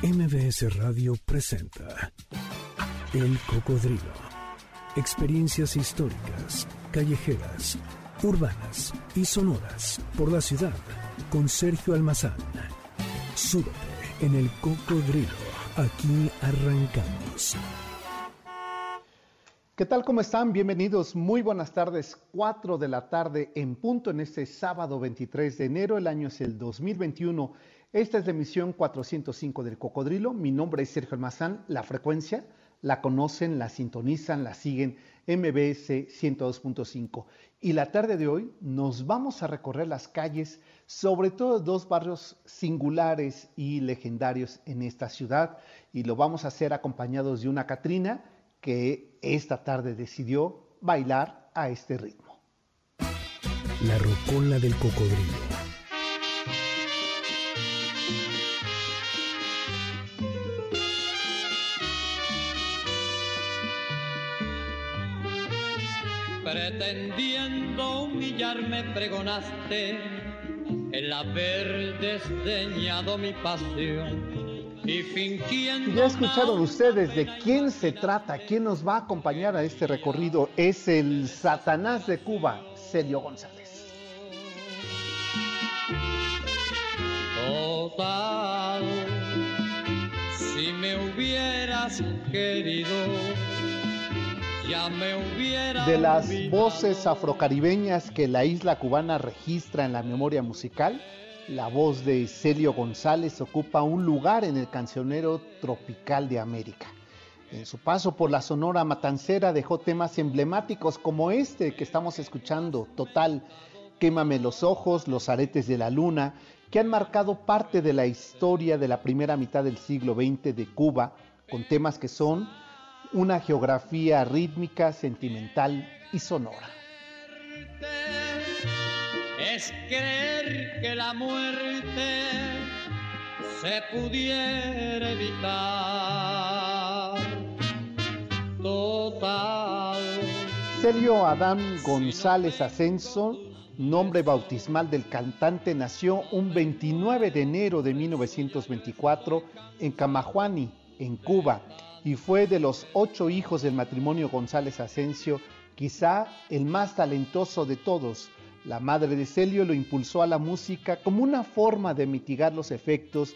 MBS Radio presenta El Cocodrilo. Experiencias históricas, callejeras, urbanas y sonoras por la ciudad con Sergio Almazán. Súbete en El Cocodrilo. Aquí arrancamos. ¿Qué tal? ¿Cómo están? Bienvenidos. Muy buenas tardes. 4 de la tarde en punto en este sábado 23 de enero. El año es el 2021. Esta es la emisión 405 del Cocodrilo. Mi nombre es Sergio Almazán. La frecuencia la conocen, la sintonizan, la siguen. MBS 102.5. Y la tarde de hoy nos vamos a recorrer las calles, sobre todo dos barrios singulares y legendarios en esta ciudad. Y lo vamos a hacer acompañados de una Catrina que esta tarde decidió bailar a este ritmo. La rocola del cocodrilo. Pretendiendo humillarme pregonaste el haber desdeñado mi pasión y fingiendo Ya escucharon ustedes de quién se trata, quién nos va a acompañar a este recorrido. Es el Satanás de Cuba, Celio González. Total, si me hubieras querido, De las voces afrocaribeñas que la isla cubana registra en la memoria musical, la voz de Celio González ocupa un lugar en el cancionero tropical de América. En su paso por la Sonora Matancera dejó temas emblemáticos como este que estamos escuchando, Total, Quémame los ojos, Los aretes de la luna, que han marcado parte de la historia de la primera mitad del siglo XX de Cuba, con temas que son una geografía rítmica, sentimental y sonora. Es creer que la muerte se pudiera evitar. Total. Celio Adán González Ascenso, nombre bautismal del cantante, nació un 29 de enero de 1924 en Camajuani, en Cuba, y fue de los ocho hijos del matrimonio González Asensio, quizá el más talentoso de todos. La madre de Celio lo impulsó a la música como una forma de mitigar los efectos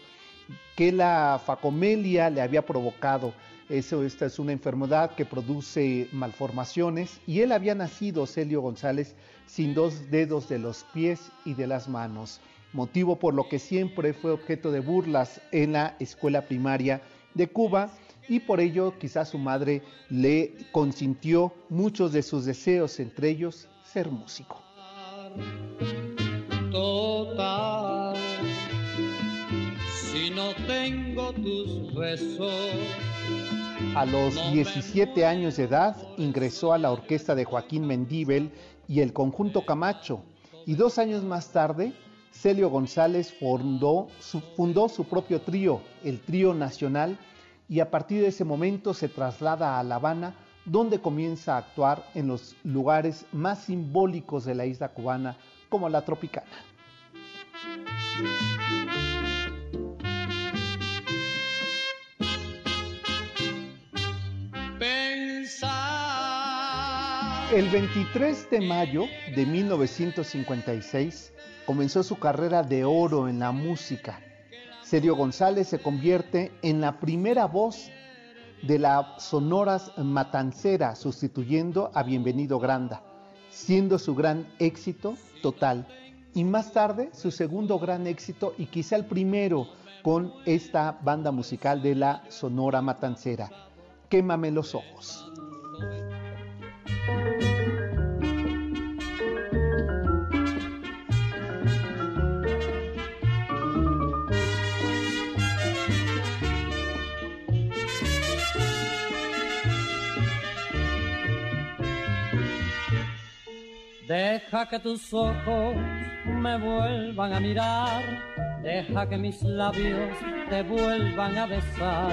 que la facomelia le había provocado. Esta es una enfermedad que produce malformaciones y él había nacido, Celio González, sin dos dedos de los pies y de las manos, motivo por lo que siempre fue objeto de burlas en la escuela primaria de Cuba y por ello quizás su madre le consintió muchos de sus deseos, entre ellos ser músico. Total. Si no tengo tus besos, A los 17 años de edad ingresó a la orquesta de Joaquín Mendíbel y el conjunto Camacho y dos años más tarde Celio González fundó su, fundó su propio trío, el Trío Nacional, y a partir de ese momento se traslada a La Habana, donde comienza a actuar en los lugares más simbólicos de la isla cubana, como la Tropicana. El 23 de mayo de 1956 comenzó su carrera de oro en la música. Sergio González se convierte en la primera voz de la Sonoras Matancera, sustituyendo a Bienvenido Granda, siendo su gran éxito total. Y más tarde su segundo gran éxito y quizá el primero con esta banda musical de la Sonora Matancera, Quémame los ojos. Deja que tus ojos me vuelvan a mirar, deja que mis labios te vuelvan a besar,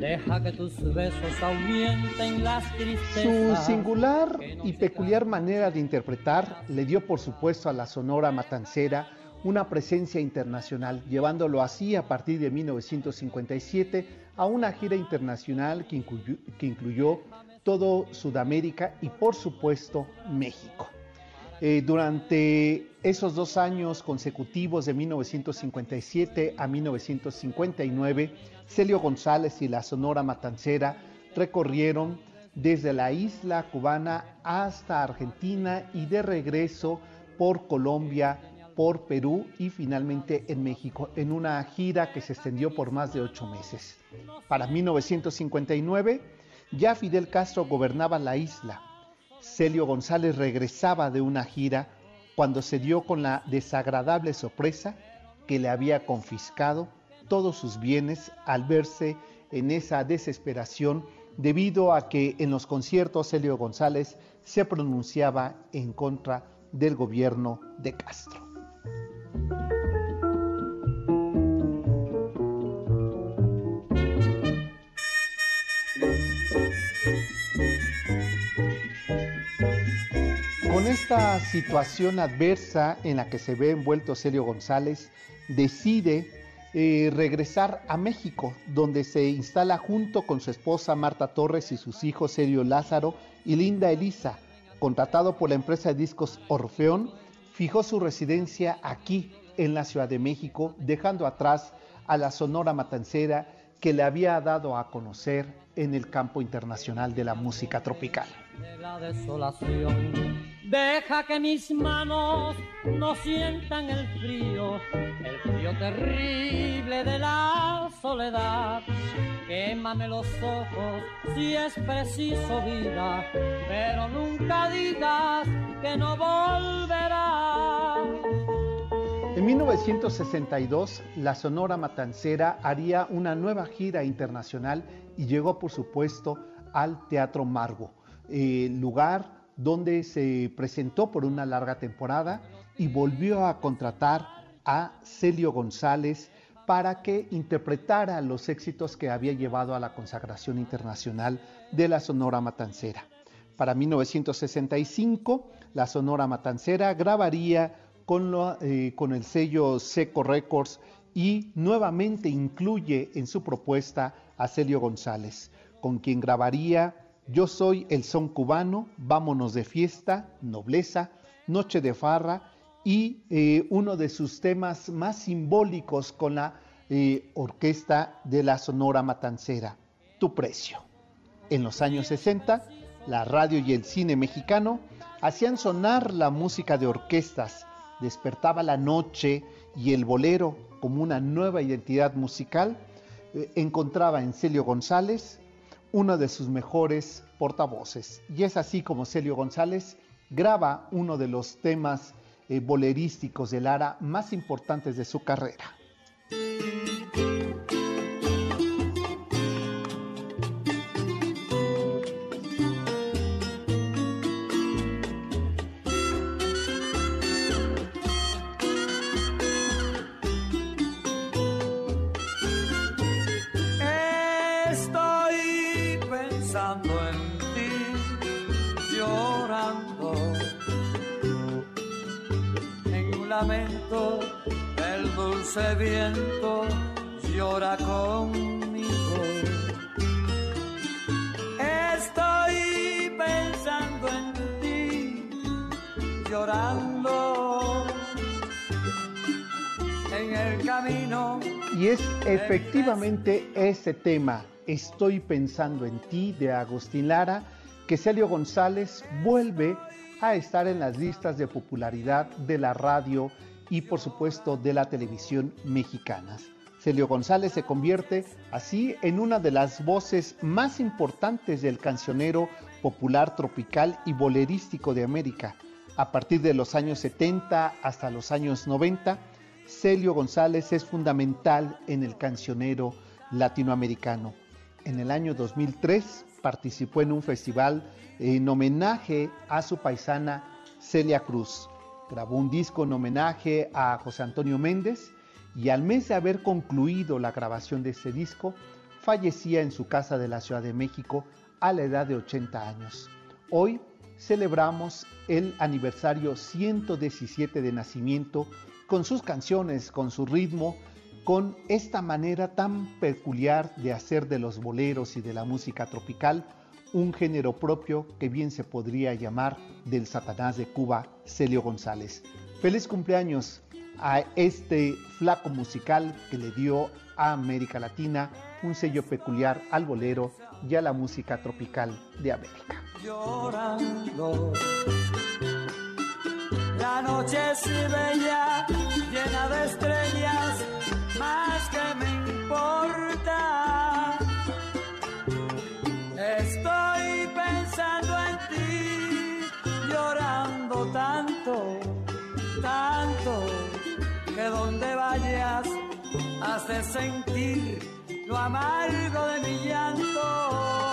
deja que tus besos ahuyenten las Su tristezas. singular y peculiar manera de interpretar le dio por supuesto a la Sonora Matancera una presencia internacional, llevándolo así a partir de 1957 a una gira internacional que incluyó, que incluyó todo Sudamérica y por supuesto México. Eh, durante esos dos años consecutivos de 1957 a 1959, Celio González y la Sonora Matancera recorrieron desde la isla cubana hasta Argentina y de regreso por Colombia, por Perú y finalmente en México, en una gira que se extendió por más de ocho meses. Para 1959, ya Fidel Castro gobernaba la isla Celio González regresaba de una gira cuando se dio con la desagradable sorpresa que le había confiscado todos sus bienes al verse en esa desesperación debido a que en los conciertos Celio González se pronunciaba en contra del gobierno de Castro. Esta situación adversa en la que se ve envuelto Celio González, decide eh, regresar a México, donde se instala junto con su esposa Marta Torres y sus hijos Celio Lázaro y Linda Elisa. Contratado por la empresa de discos Orfeón, fijó su residencia aquí, en la Ciudad de México, dejando atrás a la Sonora Matancera que le había dado a conocer en el campo internacional de la música tropical. Deja que mis manos no sientan el frío, el frío terrible de la soledad. Quémame los ojos si es preciso vida, pero nunca digas que no volverás. En 1962, la Sonora Matancera haría una nueva gira internacional y llegó, por supuesto, al Teatro Margo, eh, lugar donde se presentó por una larga temporada y volvió a contratar a Celio González para que interpretara los éxitos que había llevado a la consagración internacional de la Sonora Matancera. Para 1965, la Sonora Matancera grabaría con, eh, con el sello Seco Records y nuevamente incluye en su propuesta a Celio González, con quien grabaría yo soy el son cubano, vámonos de fiesta, nobleza, noche de farra y eh, uno de sus temas más simbólicos con la eh, orquesta de la Sonora Matancera, Tu Precio. En los años 60, la radio y el cine mexicano hacían sonar la música de orquestas, despertaba la noche y el bolero como una nueva identidad musical, eh, encontraba en Celio González uno de sus mejores portavoces. Y es así como Celio González graba uno de los temas eh, bolerísticos de Lara más importantes de su carrera. Efectivamente ese tema, Estoy pensando en ti, de Agustín Lara, que Celio González vuelve a estar en las listas de popularidad de la radio y por supuesto de la televisión mexicanas. Celio González se convierte así en una de las voces más importantes del cancionero popular tropical y bolerístico de América. A partir de los años 70 hasta los años 90, Celio González es fundamental en el cancionero latinoamericano. En el año 2003 participó en un festival en homenaje a su paisana Celia Cruz. Grabó un disco en homenaje a José Antonio Méndez y al mes de haber concluido la grabación de ese disco, fallecía en su casa de la Ciudad de México a la edad de 80 años. Hoy celebramos el aniversario 117 de nacimiento con sus canciones, con su ritmo, con esta manera tan peculiar de hacer de los boleros y de la música tropical un género propio que bien se podría llamar del Satanás de Cuba, Celio González. Feliz cumpleaños a este flaco musical que le dio a América Latina un sello peculiar al bolero y a la música tropical de América. Llorando. La noche llena de estrellas, más que me importa. Estoy pensando en ti, llorando tanto, tanto, que donde vayas hace sentir lo amargo de mi llanto,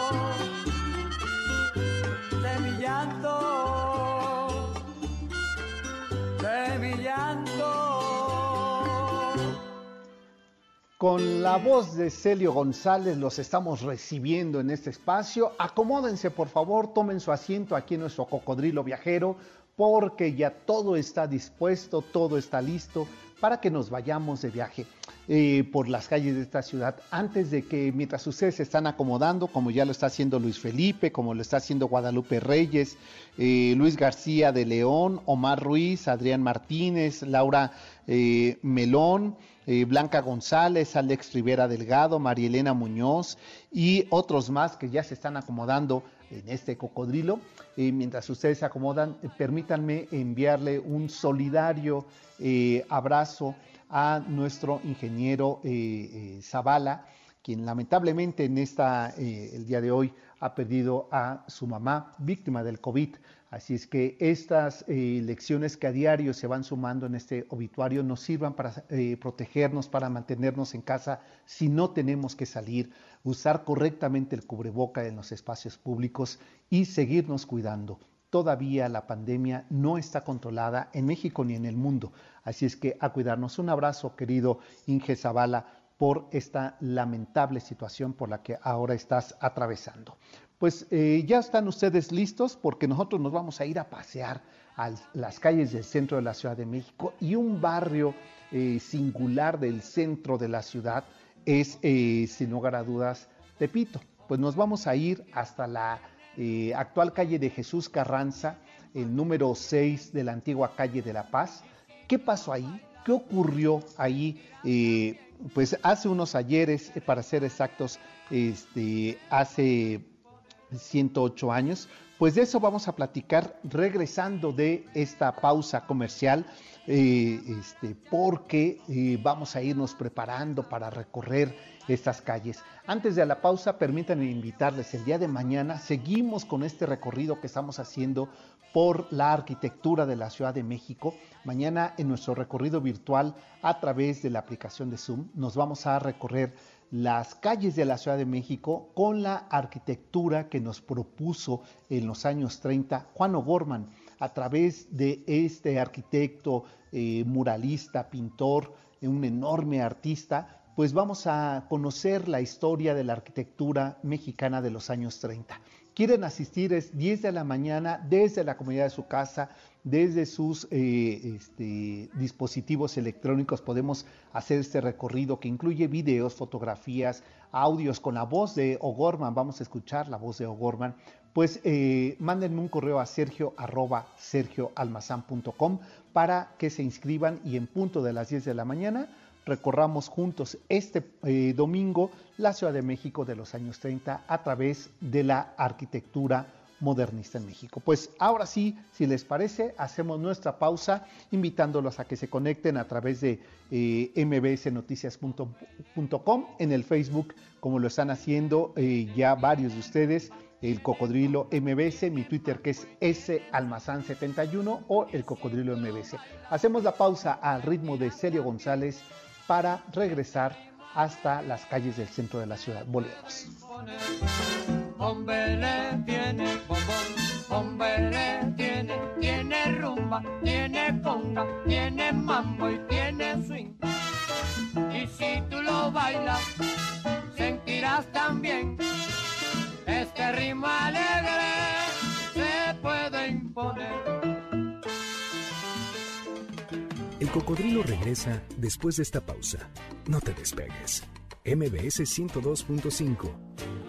Con la voz de Celio González los estamos recibiendo en este espacio. Acomódense, por favor, tomen su asiento aquí en nuestro cocodrilo viajero, porque ya todo está dispuesto, todo está listo para que nos vayamos de viaje eh, por las calles de esta ciudad. Antes de que, mientras ustedes se están acomodando, como ya lo está haciendo Luis Felipe, como lo está haciendo Guadalupe Reyes, eh, Luis García de León, Omar Ruiz, Adrián Martínez, Laura eh, Melón, Blanca González, Alex Rivera Delgado, María Elena Muñoz y otros más que ya se están acomodando en este cocodrilo. Mientras ustedes se acomodan, eh, permítanme enviarle un solidario eh, abrazo a nuestro ingeniero eh, Zavala, quien lamentablemente en esta, el día de hoy ha perdido a su mamá, víctima del COVID. Así es que estas eh, lecciones que a diario se van sumando en este obituario nos sirvan para eh, protegernos, para mantenernos en casa si no tenemos que salir, usar correctamente el cubreboca en los espacios públicos y seguirnos cuidando. Todavía la pandemia no está controlada en México ni en el mundo. Así es que a cuidarnos. Un abrazo, querido Inge Zavala, por esta lamentable situación por la que ahora estás atravesando. Pues eh, ya están ustedes listos porque nosotros nos vamos a ir a pasear a las calles del centro de la Ciudad de México y un barrio eh, singular del centro de la ciudad es, eh, sin lugar a dudas, Tepito. Pues nos vamos a ir hasta la actual calle de Jesús Carranza, el número 6 de la antigua calle de La Paz. ¿Qué pasó ahí? ¿Qué ocurrió ahí? Pues hace unos ayeres, para ser exactos, este, hace 108 años. Pues de eso vamos a platicar regresando de esta pausa comercial, eh, este, porque eh, vamos a irnos preparando para recorrer estas calles. Antes de la pausa, permítanme invitarles, el día de mañana seguimos con este recorrido que estamos haciendo por la arquitectura de la Ciudad de México. Mañana en nuestro recorrido virtual a través de la aplicación de Zoom nos vamos a recorrer las calles de la Ciudad de México con la arquitectura que nos propuso en los años 30 Juan O'Gorman a través de este arquitecto, eh, muralista, pintor, un enorme artista, pues vamos a conocer la historia de la arquitectura mexicana de los años 30. Quieren asistir es 10 de la mañana desde la comunidad de su casa, desde sus eh, este, dispositivos electrónicos podemos hacer este recorrido que incluye videos, fotografías, audios con la voz de O'Gorman. Vamos a escuchar la voz de O'Gorman. Pues eh, mándenme un correo a sergio arroba sergioalmazán.com para que se inscriban y en punto de las 10 de la mañana recorramos juntos este eh, domingo la Ciudad de México de los años 30 a través de la arquitectura modernista en México. Pues ahora sí, si les parece, hacemos nuestra pausa invitándolos a que se conecten a través de eh, mbsnoticias.com en el Facebook, como lo están haciendo eh, ya varios de ustedes, el Cocodrilo MBS, mi Twitter que es salmazán71 o el Cocodrilo MBS. Hacemos la pausa al ritmo de Sergio González para regresar hasta las calles del centro de la ciudad. Volvemos. Hombre tiene bombón, hombre tiene, tiene rumba, tiene conga, tiene mambo y tiene swing. Y si tú lo bailas, sentirás también este ritmo alegre se puede imponer. El cocodrilo regresa después de esta pausa. No te despegues. MBS 102.5.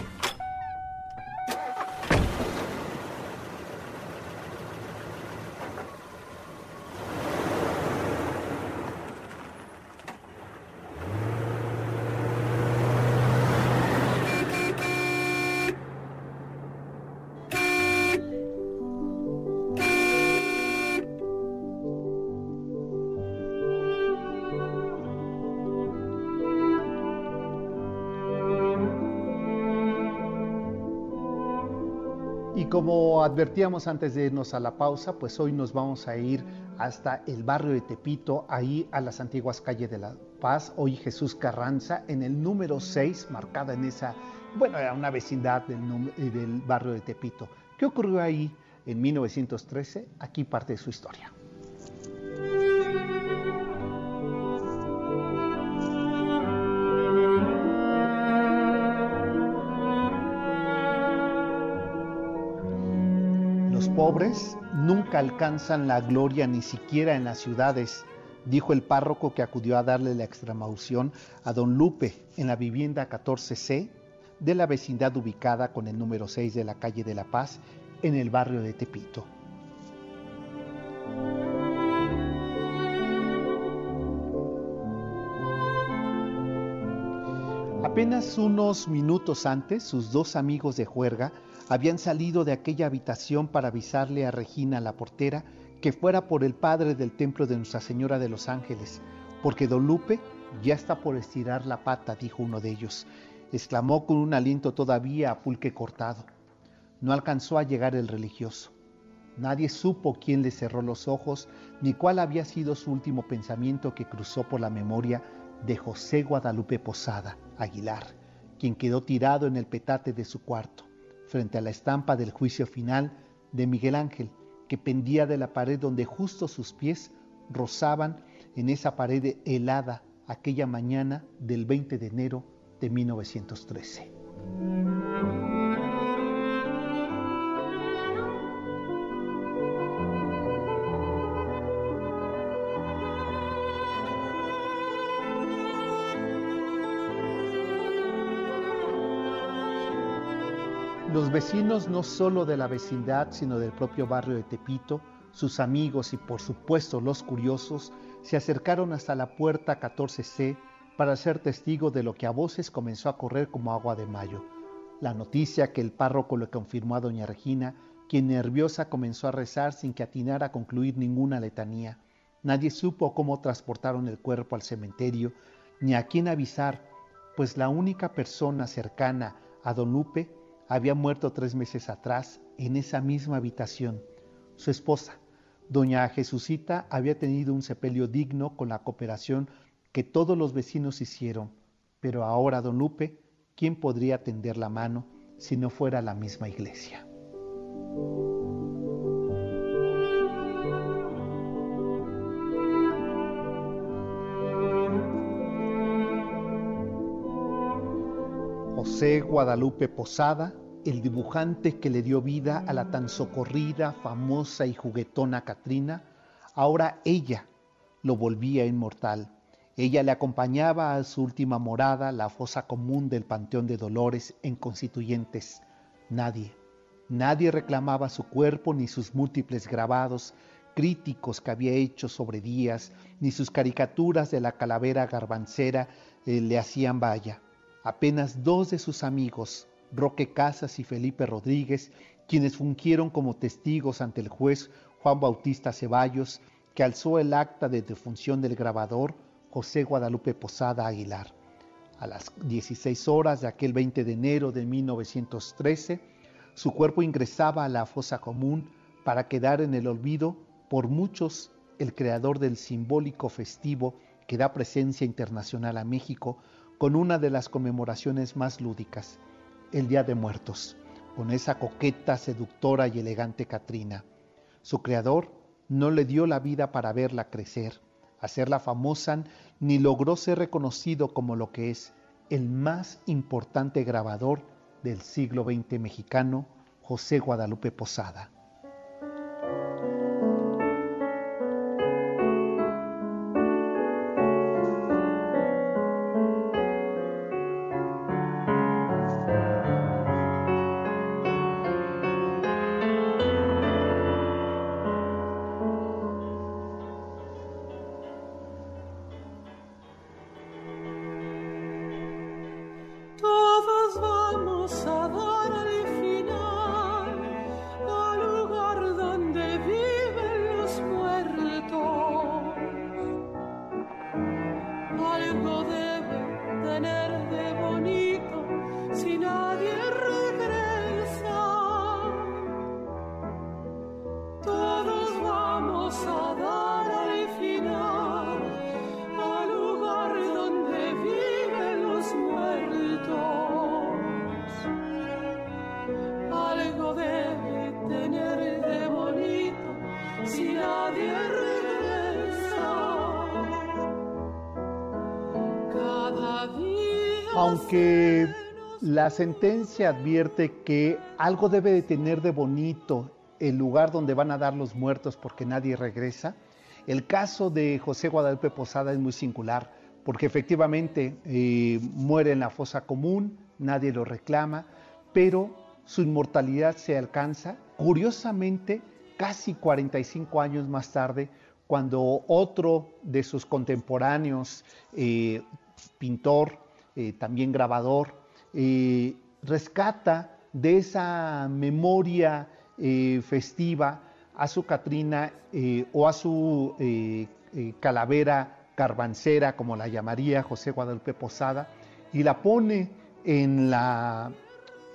como advertíamos antes de irnos a la pausa, pues hoy nos vamos a ir hasta el barrio de Tepito, ahí a las antiguas calles de La Paz, hoy Jesús Carranza, en el número 6, marcada en esa, bueno, era una vecindad del, del barrio de Tepito. ¿Qué ocurrió ahí en 1913? Aquí parte de su historia. Pobres nunca alcanzan la gloria ni siquiera en las ciudades, dijo el párroco que acudió a darle la extremaución a don Lupe en la vivienda 14C de la vecindad ubicada con el número 6 de la calle de La Paz en el barrio de Tepito. Apenas unos minutos antes, sus dos amigos de juerga habían salido de aquella habitación para avisarle a Regina, la portera, que fuera por el padre del templo de Nuestra Señora de los Ángeles, porque don Lupe ya está por estirar la pata, dijo uno de ellos. Exclamó con un aliento todavía a pulque cortado. No alcanzó a llegar el religioso. Nadie supo quién le cerró los ojos, ni cuál había sido su último pensamiento que cruzó por la memoria de José Guadalupe Posada Aguilar, quien quedó tirado en el petate de su cuarto frente a la estampa del juicio final de Miguel Ángel, que pendía de la pared donde justo sus pies rozaban en esa pared helada aquella mañana del 20 de enero de 1913. Los vecinos no solo de la vecindad, sino del propio barrio de Tepito, sus amigos y por supuesto los curiosos, se acercaron hasta la puerta 14C para ser testigo de lo que a voces comenzó a correr como agua de mayo. La noticia que el párroco le confirmó a doña Regina, quien nerviosa comenzó a rezar sin que atinara a concluir ninguna letanía. Nadie supo cómo transportaron el cuerpo al cementerio, ni a quién avisar, pues la única persona cercana a don Lupe había muerto tres meses atrás en esa misma habitación. Su esposa, doña Jesucita, había tenido un sepelio digno con la cooperación que todos los vecinos hicieron, pero ahora don Lupe, ¿quién podría tender la mano si no fuera la misma iglesia? José Guadalupe Posada el dibujante que le dio vida a la tan socorrida, famosa y juguetona Katrina, ahora ella lo volvía inmortal. Ella le acompañaba a su última morada, la fosa común del Panteón de Dolores en Constituyentes. Nadie, nadie reclamaba su cuerpo ni sus múltiples grabados críticos que había hecho sobre Díaz, ni sus caricaturas de la calavera garbancera eh, le hacían valla. Apenas dos de sus amigos, Roque Casas y Felipe Rodríguez, quienes fungieron como testigos ante el juez Juan Bautista Ceballos, que alzó el acta de defunción del grabador José Guadalupe Posada Aguilar. A las 16 horas de aquel 20 de enero de 1913, su cuerpo ingresaba a la fosa común para quedar en el olvido por muchos el creador del simbólico festivo que da presencia internacional a México con una de las conmemoraciones más lúdicas, el Día de Muertos, con esa coqueta, seductora y elegante Catrina. Su creador no le dio la vida para verla crecer, hacerla famosa, ni logró ser reconocido como lo que es el más importante grabador del siglo XX mexicano, José Guadalupe Posada. verde bonito si nadie Aunque la sentencia advierte que algo debe de tener de bonito el lugar donde van a dar los muertos porque nadie regresa, el caso de José Guadalupe Posada es muy singular porque efectivamente eh, muere en la fosa común, nadie lo reclama, pero su inmortalidad se alcanza, curiosamente, casi 45 años más tarde, cuando otro de sus contemporáneos, eh, pintor, eh, también grabador, eh, rescata de esa memoria festiva a su Catrina o a su calavera carbancera, como la llamaría José Guadalupe Posada, y la pone en la,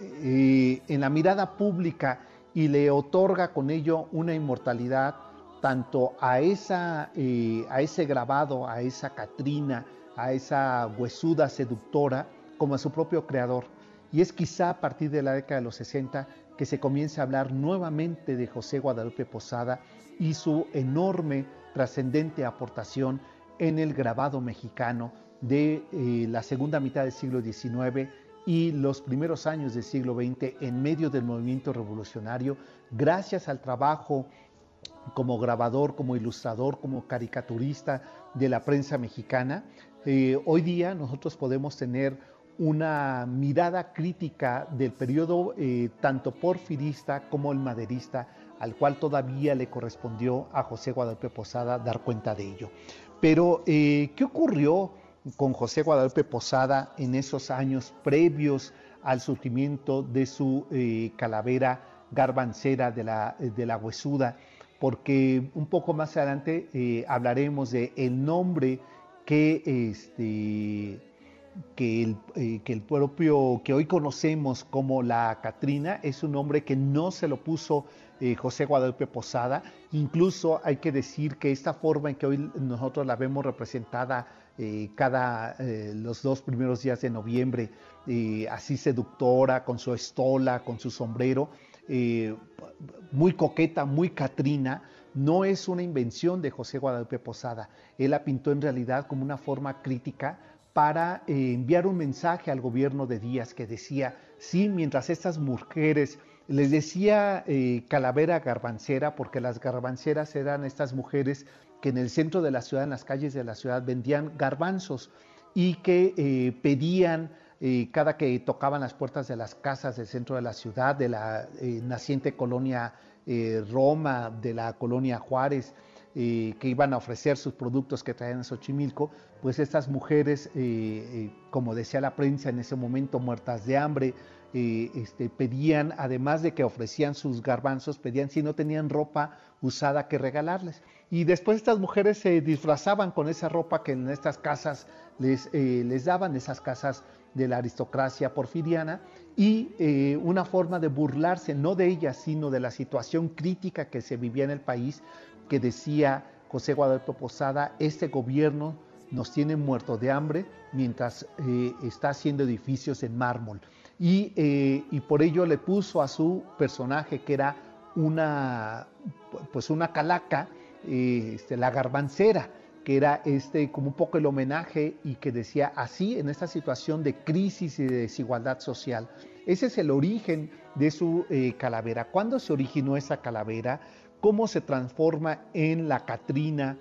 en la mirada pública y le otorga con ello una inmortalidad tanto a, esa, eh, a ese grabado, a esa Catrina, a esa huesuda seductora, como a su propio creador. Y es quizá a partir de la década de los 60 que se comienza a hablar nuevamente de José Guadalupe Posada y su enorme, trascendente aportación en el grabado mexicano de eh, la segunda mitad del siglo XIX y los primeros años del siglo XX en medio del movimiento revolucionario, gracias al trabajo como grabador, como ilustrador, como caricaturista de la prensa mexicana, eh, hoy día nosotros podemos tener una mirada crítica del periodo eh, tanto porfirista como el maderista, al cual todavía le correspondió a José Guadalupe Posada dar cuenta de ello. Pero, eh, ¿qué ocurrió? con José Guadalupe Posada en esos años previos al surgimiento de su calavera garbancera de la, de la huesuda, porque un poco más adelante hablaremos de el nombre que, este, que, el, eh, que el propio, que hoy conocemos como la Catrina, es un nombre que no se lo puso José Guadalupe Posada, incluso hay que decir que esta forma en que hoy nosotros la vemos representada eh, cada eh, los dos primeros días de noviembre, eh, así seductora, con su estola, con su sombrero, muy coqueta, muy catrina, no es una invención de José Guadalupe Posada. Él la pintó en realidad como una forma crítica para enviar un mensaje al gobierno de Díaz que decía, sí, mientras estas mujeres les decía calavera garbancera, porque las garbanceras eran estas mujeres que en el centro de la ciudad, en las calles de la ciudad, vendían garbanzos y que eh, pedían eh, cada que tocaban las puertas de las casas del centro de la ciudad, de la eh, naciente colonia Roma, de la colonia Juárez, que iban a ofrecer sus productos que traían a Xochimilco, pues estas mujeres, como decía la prensa en ese momento, muertas de hambre, este, pedían, además de que ofrecían sus garbanzos, pedían si no tenían ropa usada que regalarles. Y después estas mujeres se disfrazaban con esa ropa que en estas casas les, eh, les daban, esas casas de la aristocracia porfiriana, y eh, una forma de burlarse no de ellas, sino de la situación crítica que se vivía en el país, que decía José Guadalupe Posada, este gobierno nos tiene muertos de hambre mientras eh, está haciendo edificios en mármol. Y, y por ello le puso a su personaje, que era una, pues una calaca, este, la garbancera, que era este, como un poco el homenaje y que decía así en esta situación de crisis y de desigualdad social ese es el origen de su eh, calavera. ¿Cuándo se originó esa calavera? ¿Cómo se transforma en la Catrina?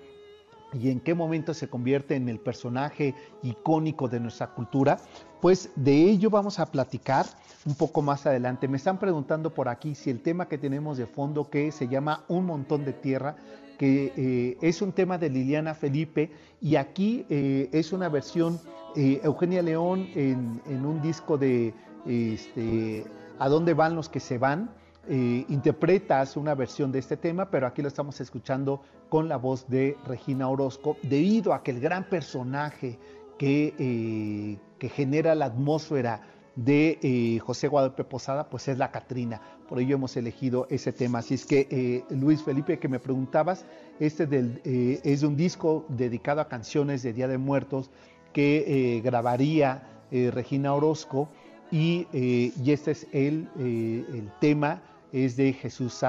y en qué momento se convierte en el personaje icónico de nuestra cultura, pues de ello vamos a platicar un poco más adelante. Me están preguntando por aquí si el tema que tenemos de fondo, que se llama Un montón de tierra, que eh, es un tema de Liliana Felipe y aquí eh, es una versión eh, Eugenia León en, un disco de este, ¿A dónde van los que se van? interpreta una versión de este tema, pero aquí lo estamos escuchando con la voz de Regina Orozco, debido a que el gran personaje que, que genera la atmósfera de eh, José Guadalupe Posada, pues es la Catrina. Por ello hemos elegido ese tema. Así es que, eh, Luis Felipe, que me preguntabas, este del, eh, es un disco dedicado a canciones de Día de Muertos que grabaría Regina Orozco y, y, este es el, el, tema, es de Jesús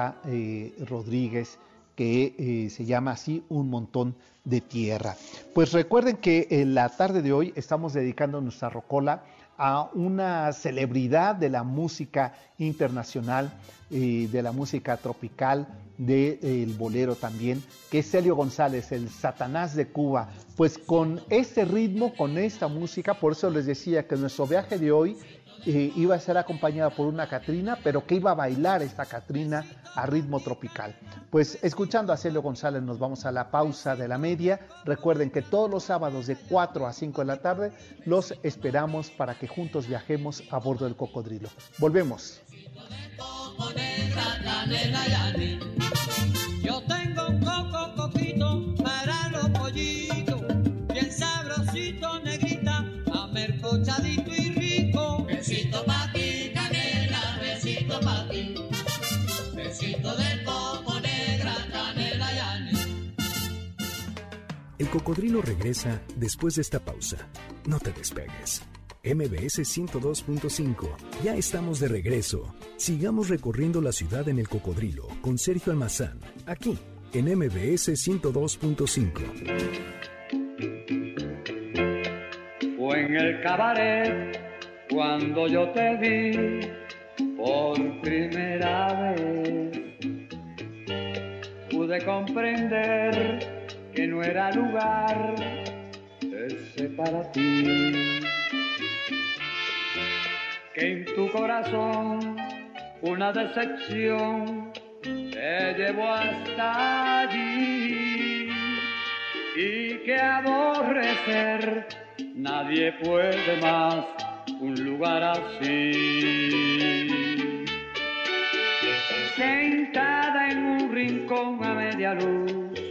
Rodríguez que se llama así Un montón de tierra. Pues recuerden que en la tarde de hoy estamos dedicando nuestra rocola a una celebridad de la música internacional, y de la música tropical, del bolero también, que es Celio González, el Satanás de Cuba. Pues con este ritmo, con esta música, por eso les decía que nuestro viaje de hoy eh, iba a ser acompañada por una Catrina, pero que iba a bailar esta Catrina a ritmo tropical. Pues escuchando a Celio González nos vamos a la pausa de la media. Recuerden que todos los sábados de 4 a 5 de la tarde los esperamos para que juntos viajemos a bordo del cocodrilo. Volvemos. El cocodrilo regresa después de esta pausa. No te despegues. MBS 102.5. Ya estamos de regreso. Sigamos recorriendo la ciudad en el cocodrilo con Sergio Almazán, aquí en MBS 102.5. Fue en el cabaret cuando yo te vi por primera vez. Pude comprender que no era lugar ese para ti en tu corazón una decepción te llevó hasta allí y que aborrecer nadie puede más un lugar así. Sentada en un rincón a media luz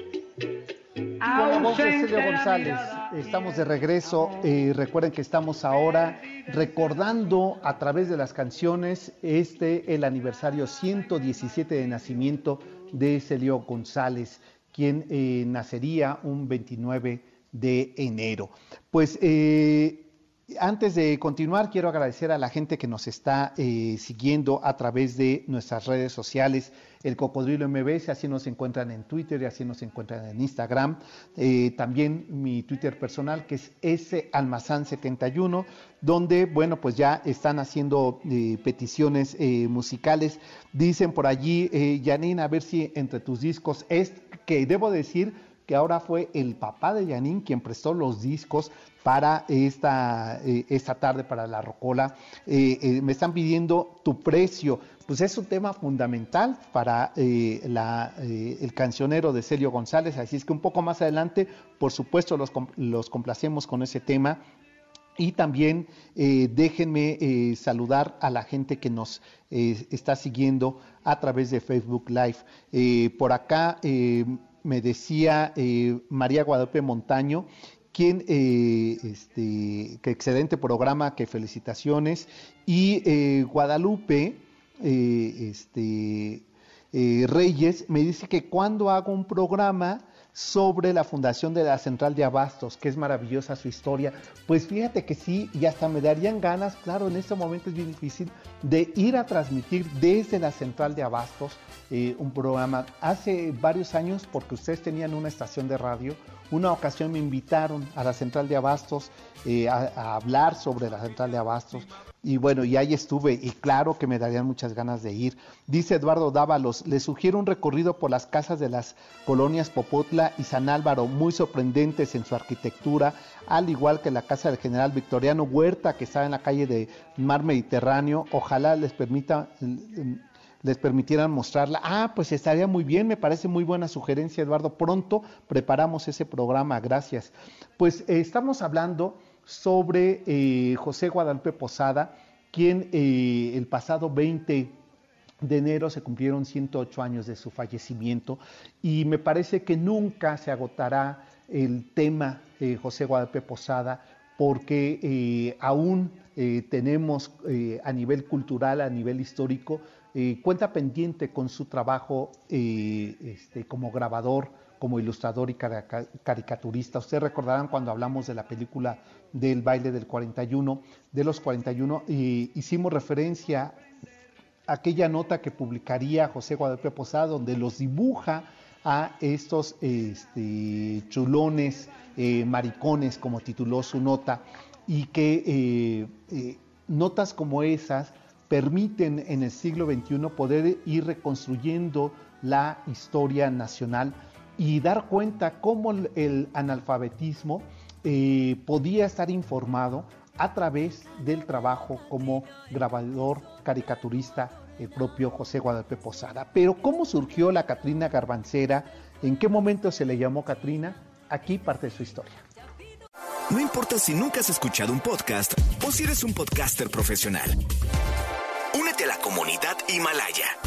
con la voz de Celio González, estamos de regreso. Eh, recuerden que estamos ahora recordando a través de las canciones este el aniversario 117 de nacimiento de Celio González, quien eh, nacería un 29 de enero. Pues eh, antes de continuar, quiero agradecer a la gente que nos está siguiendo a través de nuestras redes sociales, el Cocodrilo MBS, así nos encuentran en Twitter y así nos encuentran en Instagram. Eh, también mi Twitter personal, que es salmazán71, donde, bueno, pues ya están haciendo eh, peticiones musicales. Dicen por allí, Janine, a ver si entre tus discos es que debo decir que ahora fue el papá de Janine quien prestó los discos para esta, eh, esta tarde, para la Rocola. Eh, eh, me están pidiendo tu precio. Pues es un tema fundamental para el cancionero de Celio González, así es que un poco más adelante, por supuesto, los, los complacemos con ese tema. Y también déjenme saludar a la gente que nos está siguiendo a través de Facebook Live. por acá me decía María Guadalupe Montaño quien, eh, este, que excelente programa, que felicitaciones. Y eh, Guadalupe, eh, este, Reyes, me dice que cuando hago un programa sobre la fundación de la Central de Abastos, que es maravillosa su historia. Pues fíjate que sí, y hasta me darían ganas, claro, en este momento es bien difícil, de ir a transmitir desde la Central de Abastos un programa. Hace varios años, porque ustedes tenían una estación de radio, una ocasión me invitaron a la central de abastos eh, a, hablar sobre la central de abastos, Y bueno, y ahí estuve, y claro que me darían muchas ganas de ir. Dice Eduardo Dávalos, le sugiero un recorrido por las casas de las colonias Popotla y San Álvaro, muy sorprendentes en su arquitectura, al igual que la casa del general Victoriano Huerta, que está en la calle de Mar Mediterráneo. Ojalá les permita les permitieran mostrarla. Ah, pues estaría muy bien, me parece muy buena sugerencia, Eduardo. Pronto preparamos ese programa, gracias. Pues eh, estamos hablando sobre eh, José Guadalupe Posada, quien eh, el pasado 20 de enero se cumplieron 108 años de su fallecimiento. Y me parece que nunca se agotará el tema de José Guadalupe Posada porque eh, aún tenemos a nivel cultural, a nivel histórico, cuenta pendiente con su trabajo este, como grabador, como ilustrador y caricaturista. Ustedes recordarán cuando hablamos de la película del baile del 41, de los 41, y hicimos referencia a aquella nota que publicaría José Guadalupe Posada, donde los dibuja a estos este, chulones, eh, maricones, como tituló su nota, y que eh, eh, notas como esas permiten en el siglo XXI poder ir reconstruyendo la historia nacional y dar cuenta cómo el analfabetismo eh, podía estar informado a través del trabajo como grabador, caricaturista, el propio José Guadalupe Posada. Pero ¿cómo surgió la Catrina Garbancera? ¿En qué momento se le llamó Catrina? Aquí parte de su historia. No importa si nunca has escuchado un podcast o si eres un podcaster profesional. Únete a la comunidad Himalaya.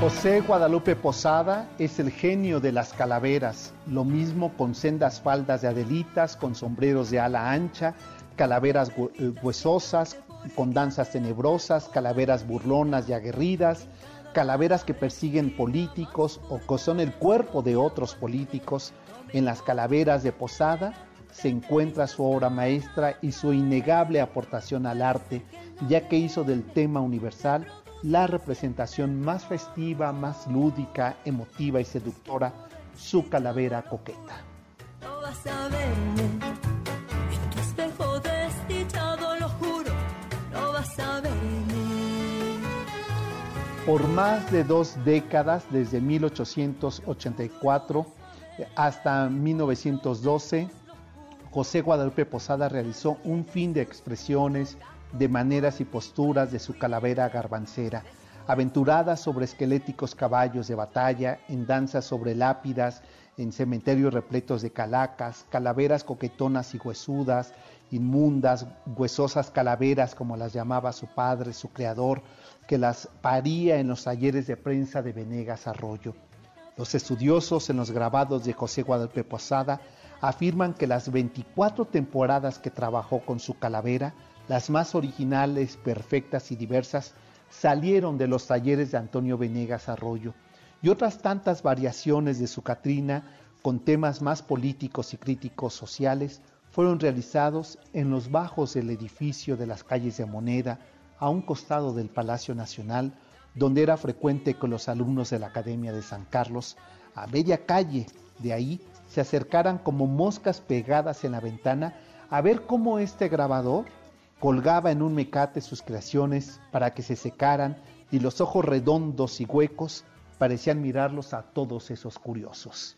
José Guadalupe Posada es el genio de las calaveras, lo mismo con sendas faldas de adelitas, con sombreros de ala ancha, calaveras eh, huesosas, con danzas tenebrosas, calaveras burlonas y aguerridas, calaveras que persiguen políticos o que son el cuerpo de otros políticos. En las calaveras de Posada se encuentra su obra maestra y su innegable aportación al arte, ya que hizo del tema universal la representación más festiva, más lúdica, emotiva y seductora, su calavera coqueta. No vas a verme en tu espejo desdichado, lo juro, no vas a verme. Por más de dos décadas, desde 1884 hasta 1912, José Guadalupe Posada realizó un fin de expresiones, de maneras y posturas de su calavera garbancera, aventuradas sobre esqueléticos caballos de batalla, en danzas sobre lápidas, en cementerios repletos de calacas, calaveras coquetonas y huesudas, inmundas, huesosas calaveras como las llamaba su padre, su creador, que las paría en los talleres de prensa de Venegas Arroyo. Los estudiosos en los grabados de José Guadalupe Posada afirman que las 24 temporadas que trabajó con su calavera, las más originales, perfectas y diversas, salieron de los talleres de Antonio Venegas Arroyo y otras tantas variaciones de su Catrina con temas más políticos y críticos sociales fueron realizados en los bajos del edificio de las calles de Moneda, a un costado del Palacio Nacional, donde era frecuente que los alumnos de la Academia de San Carlos, a media calle de ahí, se acercaran como moscas pegadas en la ventana a ver cómo este grabador colgaba en un mecate sus creaciones para que se secaran y los ojos redondos y huecos parecían mirarlos a todos esos curiosos.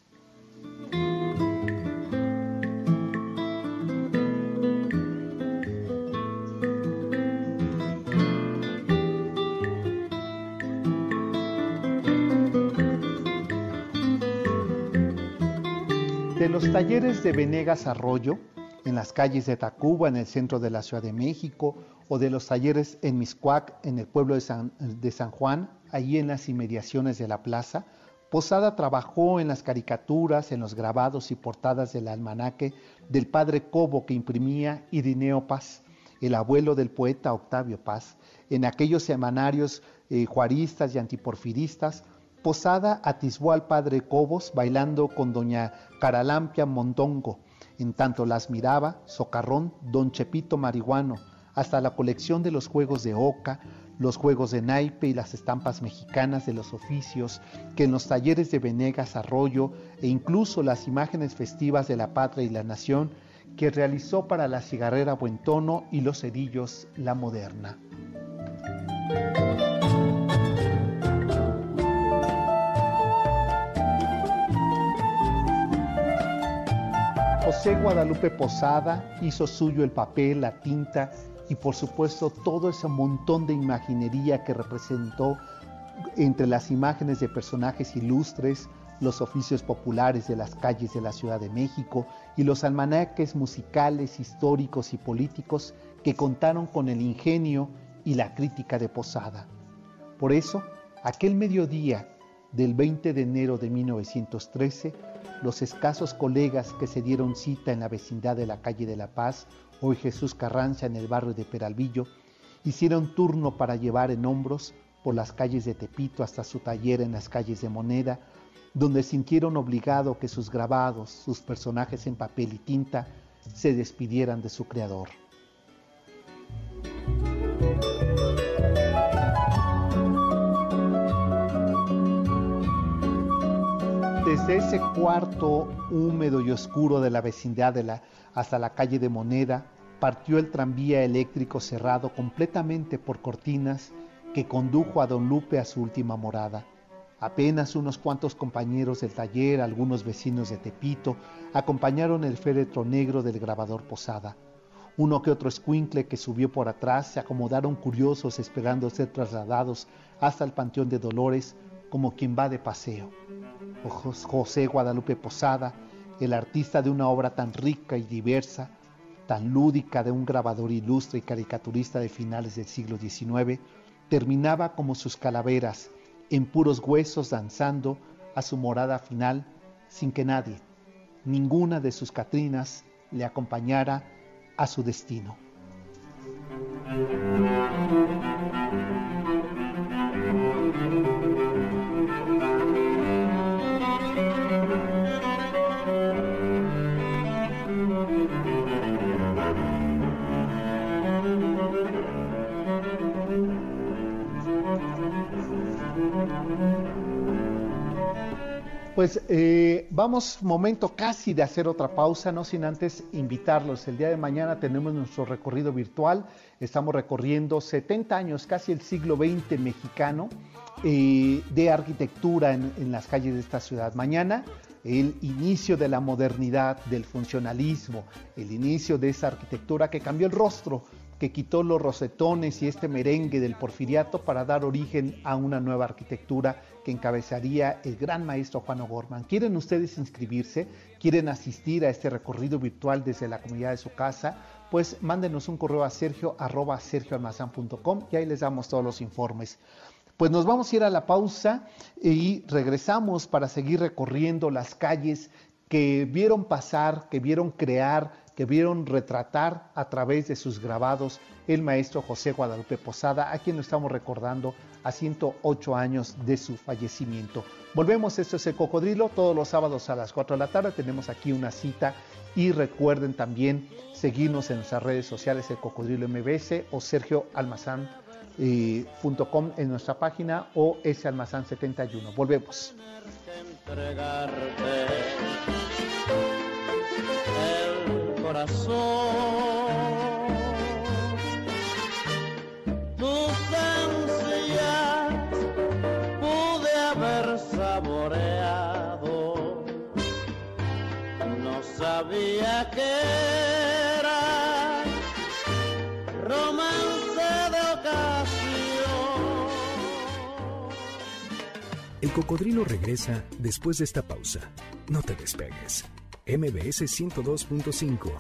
De los talleres de Venegas Arroyo, en las calles de Tacuba, en el centro de la Ciudad de México, o de los talleres en Miscuac, en el pueblo de San, Juan, allí en las inmediaciones de la plaza, Posada trabajó en las caricaturas, en los grabados y portadas del almanaque del padre Cobo que imprimía Irineo Paz, el abuelo del poeta Octavio Paz. En aquellos semanarios eh, juaristas y antiporfiristas, Posada atisbó al padre Cobos bailando con doña Caralampia Mondongo. En tanto las miraba, Socarrón, don Chepito Marihuano, hasta la colección de los juegos de Oca, los juegos de naipe y las estampas mexicanas de los oficios, que en los talleres de Venegas Arroyo e incluso las imágenes festivas de la patria y la nación que realizó para la cigarrera Buen Tono y los cerillos La Moderna. José Guadalupe Posada hizo suyo el papel, la tinta y por supuesto todo ese montón de imaginería que representó entre las imágenes de personajes ilustres, los oficios populares de las calles de la Ciudad de México y los almanaques musicales, históricos y políticos que contaron con el ingenio y la crítica de Posada. Por eso, aquel mediodía del 20 de enero de 1913, los escasos colegas que se dieron cita en la vecindad de la calle de La Paz hoy Jesús Carranza en el barrio de Peralvillo, hicieron turno para llevar en hombros por las calles de Tepito hasta su taller en las calles de Moneda, donde sintieron obligado que sus grabados, sus personajes en papel y tinta, se despidieran de su creador. Desde ese cuarto húmedo y oscuro de la vecindad de la, hasta la calle de Moneda, partió el tranvía eléctrico cerrado completamente por cortinas que condujo a don Lupe a su última morada. Apenas unos cuantos compañeros del taller, algunos vecinos de Tepito, acompañaron el féretro negro del grabador Posada. Uno que otro escuincle que subió por atrás se acomodaron curiosos esperando ser trasladados hasta el Panteón de Dolores como quien va de paseo. José Guadalupe Posada, el artista de una obra tan rica y diversa, tan lúdica de un grabador ilustre y caricaturista de finales del siglo XIX, terminaba como sus calaveras, en puros huesos danzando a su morada final, sin que nadie, ninguna de sus Catrinas, le acompañara a su destino. Pues eh, vamos momento casi de hacer otra pausa, no sin antes invitarlos. El día de mañana tenemos nuestro recorrido virtual. Estamos recorriendo 70 años, casi el siglo XX mexicano eh, de arquitectura en, en las calles de esta ciudad. Mañana el inicio de la modernidad, del funcionalismo, el inicio de esa arquitectura que cambió el rostro que quitó los rosetones y este merengue del porfiriato para dar origen a una nueva arquitectura que encabezaría el gran maestro Juan O'Gorman. ¿Quieren ustedes inscribirse? ¿Quieren asistir a este recorrido virtual desde la comunidad de su casa? Pues mándenos un correo a sergio arroba sergioalmazán.com y ahí les damos todos los informes. Pues nos vamos a ir a la pausa y regresamos para seguir recorriendo las calles que vieron pasar, que vieron crear que vieron retratar a través de sus grabados el maestro José Guadalupe Posada, a quien lo estamos recordando a 108 años de su fallecimiento. Volvemos, esto es el Cocodrilo, todos los sábados a las 4 de la tarde tenemos aquí una cita y recuerden también seguirnos en nuestras redes sociales, el Cocodrilo MBS o Sergio Almazán. Eh, en nuestra página o ese almazán 71. Volvemos corazón. Tus ansias pude haber saboreado. No sabía que era romance de ocasión. El cocodrilo regresa después de esta pausa. No te despegues. MBS 102.5.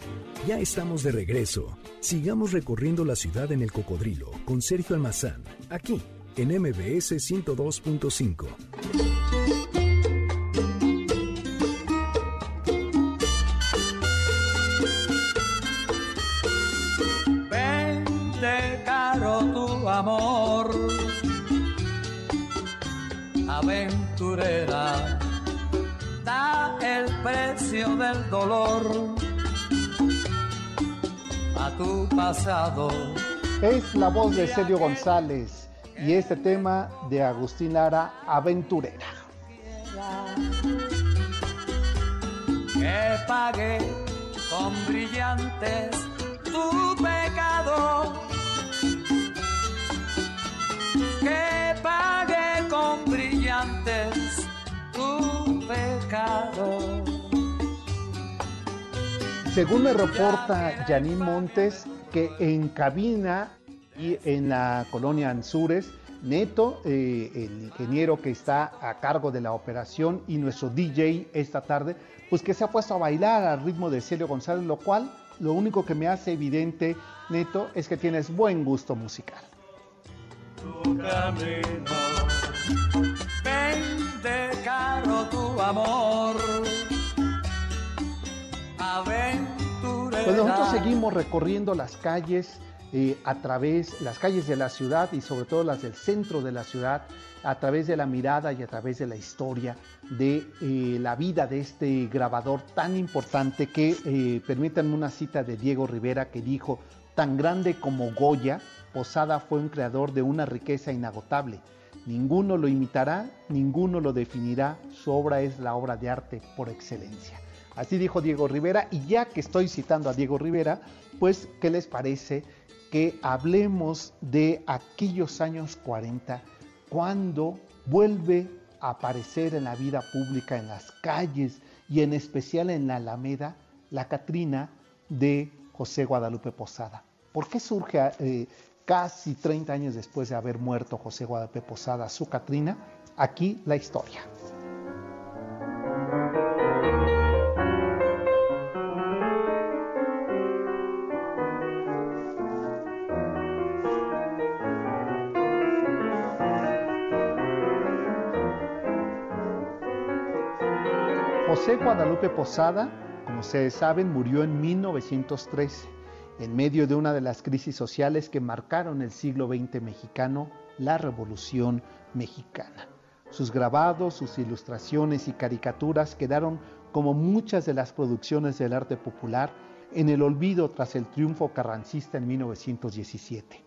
Ya estamos de regreso. Sigamos recorriendo la ciudad en el cocodrilo con Sergio Almazán, aquí en MBS 102.5. Vente caro tu amor, aventurera precio del dolor a tu pasado. Es la voz de Sergio González y este tema de Agustín Lara, Aventurera. Que pague con brillantes tu pecado. Que pague con brillantes tu pecado. Según me reporta Janine Montes, que en cabina y en la colonia Anzures, Neto, eh, el ingeniero que está a cargo de la operación y nuestro DJ esta tarde, pues que se ha puesto a bailar al ritmo de Celio González, lo cual lo único que me hace evidente, Neto, es que tienes buen gusto musical. tu camino. Vende caro tu amor. Aventurera. Pues nosotros seguimos recorriendo las calles eh, a través, las calles de la ciudad y sobre todo las del centro de la ciudad, a través de la mirada y a través de la historia de eh, la vida de este grabador tan importante que, eh, permítanme una cita de Diego Rivera que dijo, tan grande como Goya, Posada fue un creador de una riqueza inagotable. Ninguno lo imitará, ninguno lo definirá, su obra es la obra de arte por excelencia. Así dijo Diego Rivera y ya que estoy citando a Diego Rivera, pues, ¿qué les parece que hablemos de aquellos años 40 cuando vuelve a aparecer en la vida pública, en las calles y en especial en la Alameda, la Catrina de José Guadalupe Posada? ¿Por qué surge eh, casi 30 años después de haber muerto José Guadalupe Posada su Catrina? Aquí la historia. Guadalupe Posada, como ustedes saben, murió en 1913, en medio de una de las crisis sociales que marcaron el siglo XX mexicano, la Revolución Mexicana. Sus grabados, sus ilustraciones y caricaturas quedaron, como muchas de las producciones del arte popular, en el olvido tras el triunfo carrancista en 1917.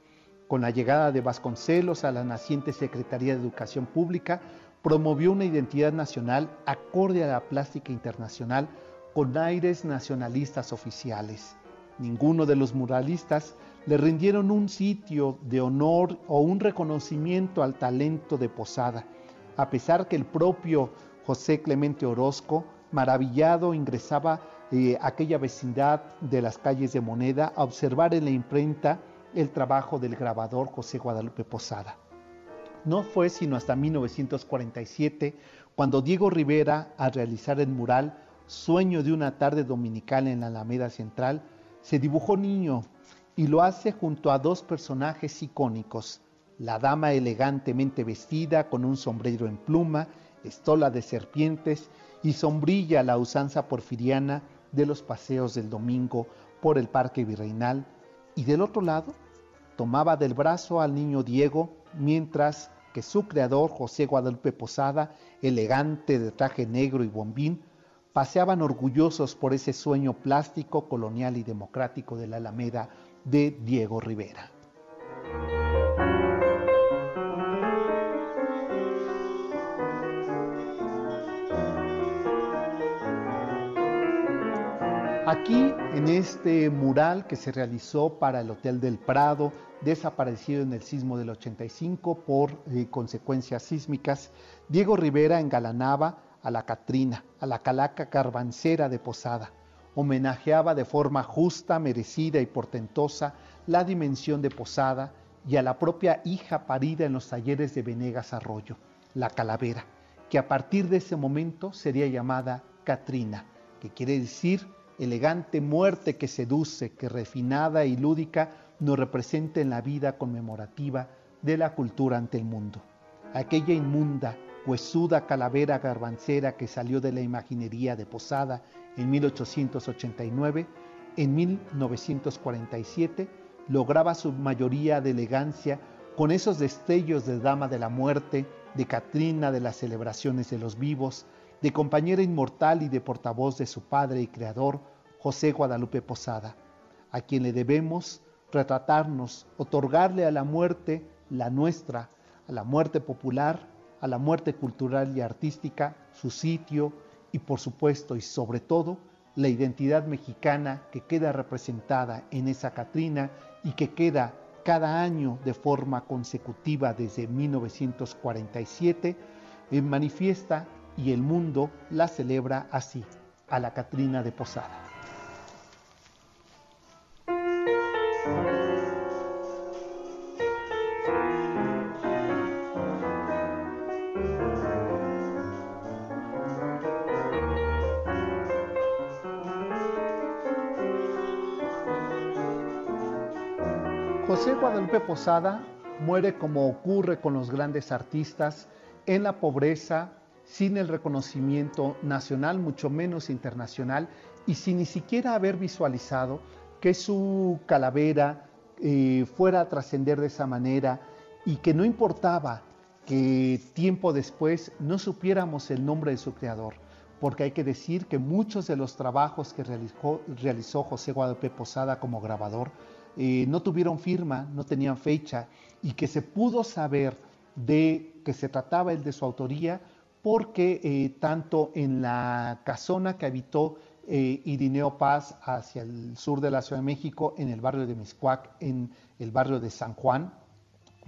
Con la llegada de Vasconcelos a la naciente Secretaría de Educación Pública, promovió una identidad nacional acorde a la plástica internacional con aires nacionalistas oficiales. Ninguno de los muralistas le rindieron un sitio de honor o un reconocimiento al talento de Posada, a pesar que el propio José Clemente Orozco, maravillado, ingresaba eh, a aquella vecindad de las calles de Moneda a observar en la imprenta el trabajo del grabador José Guadalupe Posada. No fue sino hasta 1947 cuando Diego Rivera, al realizar el mural Sueño de una tarde dominical en la Alameda Central, se dibujó niño y lo hace junto a dos personajes icónicos, la dama elegantemente vestida con un sombrero en pluma, estola de serpientes y sombrilla la usanza porfiriana de los paseos del domingo por el Parque Virreinal, y del otro lado tomaba del brazo al niño Diego mientras que su creador, José Guadalupe Posada, elegante de traje negro y bombín, paseaban orgullosos por ese sueño plástico, colonial y democrático de la Alameda de Diego Rivera. Aquí, en este mural que se realizó para el Hotel del Prado, desaparecido en el sismo del 85 por eh, consecuencias sísmicas, Diego Rivera engalanaba a la Catrina, a la calaca carbancera de Posada. Homenajeaba de forma justa, merecida y portentosa la dimensión de Posada y a la propia hija parida en los talleres de Venegas Arroyo, la Calavera, que a partir de ese momento sería llamada Catrina, que quiere decir elegante muerte que seduce, que refinada y lúdica nos representa en la vida conmemorativa de la cultura ante el mundo. Aquella inmunda, huesuda calavera garbancera que salió de la imaginería de Posada en 1889, en 1947 lograba su mayoría de elegancia con esos destellos de Dama de la Muerte, de Catrina de las celebraciones de los vivos, de compañera inmortal y de portavoz de su padre y creador, José Guadalupe Posada, a quien le debemos retratarnos, otorgarle a la muerte la nuestra, a la muerte popular, a la muerte cultural y artística, su sitio y por supuesto y sobre todo la identidad mexicana que queda representada en esa Catrina y que queda cada año de forma consecutiva desde 1947, en eh, manifiesta y el mundo la celebra así, a la Catrina de Posada. Posada muere como ocurre con los grandes artistas, en la pobreza, sin el reconocimiento nacional, mucho menos internacional, y sin ni siquiera haber visualizado que su calavera eh, fuera a trascender de esa manera y que no importaba que tiempo después no supiéramos el nombre de su creador, porque hay que decir que muchos de los trabajos que realizó, realizó José Guadalupe Posada como grabador eh, no tuvieron firma, no tenían fecha y que se pudo saber de que se trataba el de su autoría porque eh, tanto en la casona que habitó eh, Irineo Paz hacia el sur de la Ciudad de México, en el barrio de Miscuac, en el barrio de San Juan,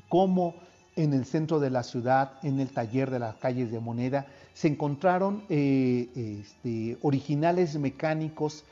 como en el centro de la ciudad, en el taller de las calles de Moneda, se encontraron este, originales mecánicos,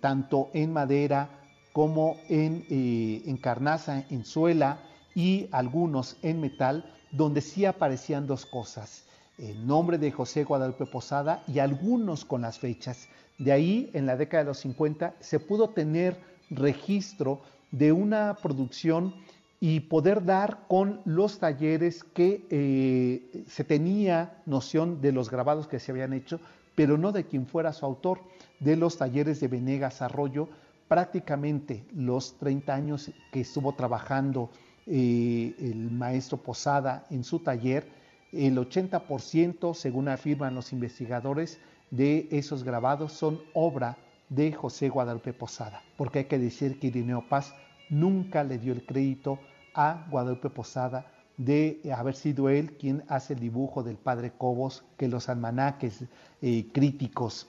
tanto en madera, como en, eh, en carnaza, en suela y algunos en metal, donde sí aparecían dos cosas, el nombre de José Guadalupe Posada y algunos con las fechas. De ahí, en la década de los 50, se pudo tener registro de una producción y poder dar con los talleres que eh, se tenía noción de los grabados que se habían hecho, pero no de quien fuera su autor, de los talleres de Venegas Arroyo, prácticamente los 30 años que estuvo trabajando eh, el maestro Posada en su taller, el 80%, según afirman los investigadores, de esos grabados son obra de José Guadalupe Posada, porque hay que decir que Irineo Paz nunca le dio el crédito a Guadalupe Posada de haber sido él quien hace el dibujo del padre Cobos, que los almanaques eh, críticos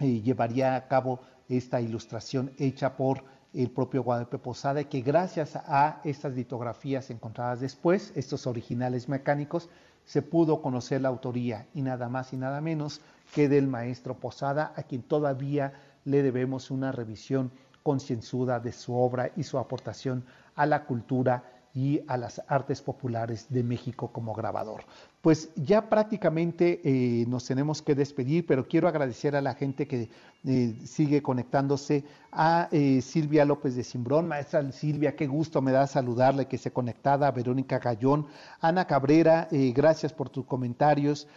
eh, llevaría a cabo esta ilustración hecha por el propio Guadalupe Posada que gracias a estas litografías encontradas después, estos originales mecánicos, se pudo conocer la autoría y nada más y nada menos que del maestro Posada, a quien todavía le debemos una revisión concienzuda de su obra y su aportación a la cultura y a las artes populares de México como grabador. Pues ya prácticamente eh, nos tenemos que despedir, pero quiero agradecer a la gente que eh, sigue conectándose, a eh, Silvia López de Simbrón, maestra Silvia, qué gusto me da saludarle, que se conectada, a Verónica Gallón, Ana Cabrera, gracias por tus comentarios,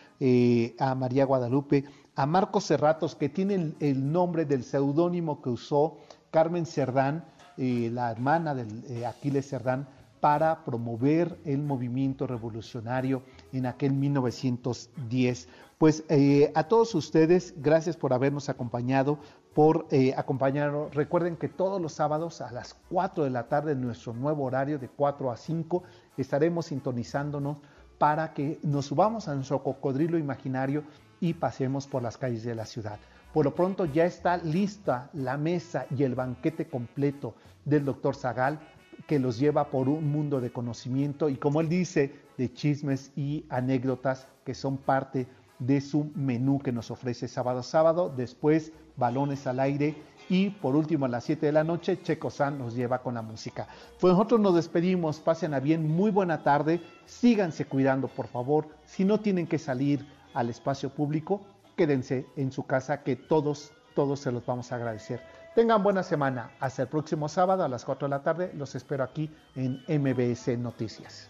a María Guadalupe, a Marcos Cerratos, que tiene el, el nombre del seudónimo que usó Carmen Cerdán, la hermana de Aquiles Cerdán, para promover el movimiento revolucionario en aquel 1910. Pues eh, a todos ustedes, gracias por habernos acompañado, por eh, acompañarnos. Recuerden que todos los sábados a las 4 de la tarde, en nuestro nuevo horario de 4 a 5, estaremos sintonizándonos para que nos subamos a nuestro cocodrilo imaginario y pasemos por las calles de la ciudad. Por lo pronto ya está lista la mesa y el banquete completo del doctor Zagal que los lleva por un mundo de conocimiento y como él dice, de chismes y anécdotas que son parte de su menú que nos ofrece sábado a sábado, después balones al aire y por último a las 7 de la noche Checo San nos lleva con la música. Pues nosotros nos despedimos, pasen a bien, muy buena tarde, síganse cuidando por favor, si no tienen que salir al espacio público, quédense en su casa que todos, todos se los vamos a agradecer. Tengan buena semana. Hasta el próximo sábado a las 4 de la tarde. Los espero aquí en MBS Noticias.